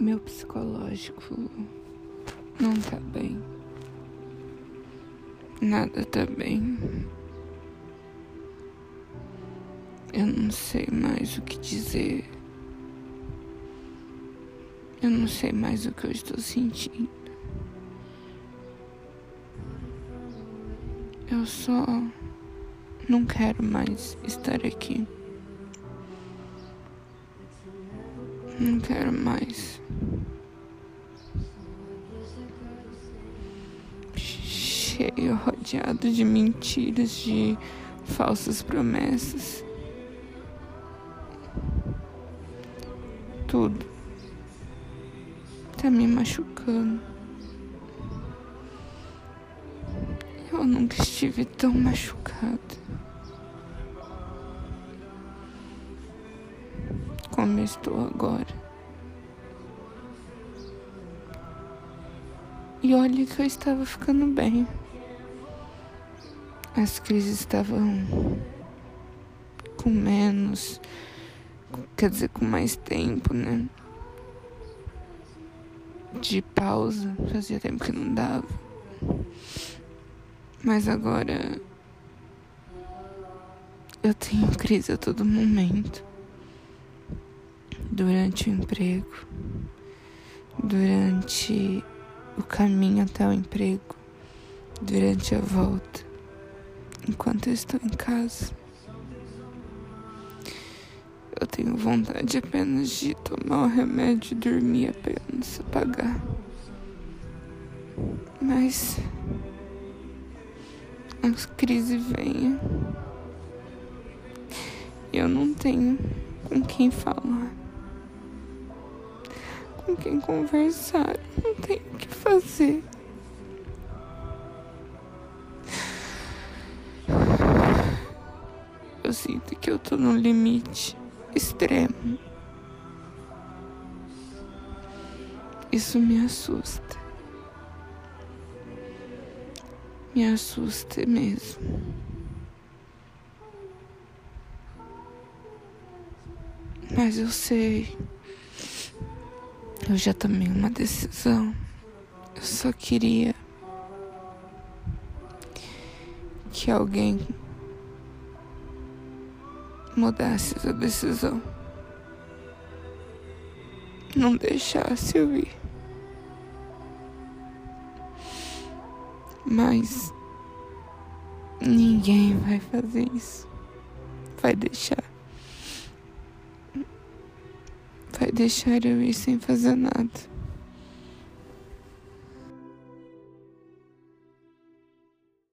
Meu psicológico não tá bem. Nada tá bem. Eu não sei mais o que dizer. Eu não sei mais o que eu estou sentindo. Eu só não quero mais estar aqui. Não quero mais. Cheio, rodeado de mentiras, de falsas promessas. Tudo tá me machucando. Eu nunca estive tão machucada. Como eu estou agora. E olha que eu estava ficando bem. As crises estavam com menos, quer dizer, com mais tempo, né? De pausa, fazia tempo que não dava. Mas agora eu tenho crise a todo momento. Durante o emprego, durante o caminho até o emprego, durante a volta, enquanto eu estou em casa. Eu tenho vontade apenas de tomar o remédio e dormir apenas, apagar. Mas as crises venham. Eu não tenho com quem falar, com quem conversar, não tenho o que fazer. Eu sinto que eu tô no limite extremo. Isso me assusta. me assusta mesmo. Mas eu sei. Eu já tomei uma decisão. Eu só queria que alguém mudasse essa decisão. Não deixasse eu ir. Mas ninguém vai fazer isso. Vai deixar. Vai deixar eu ir sem fazer nada.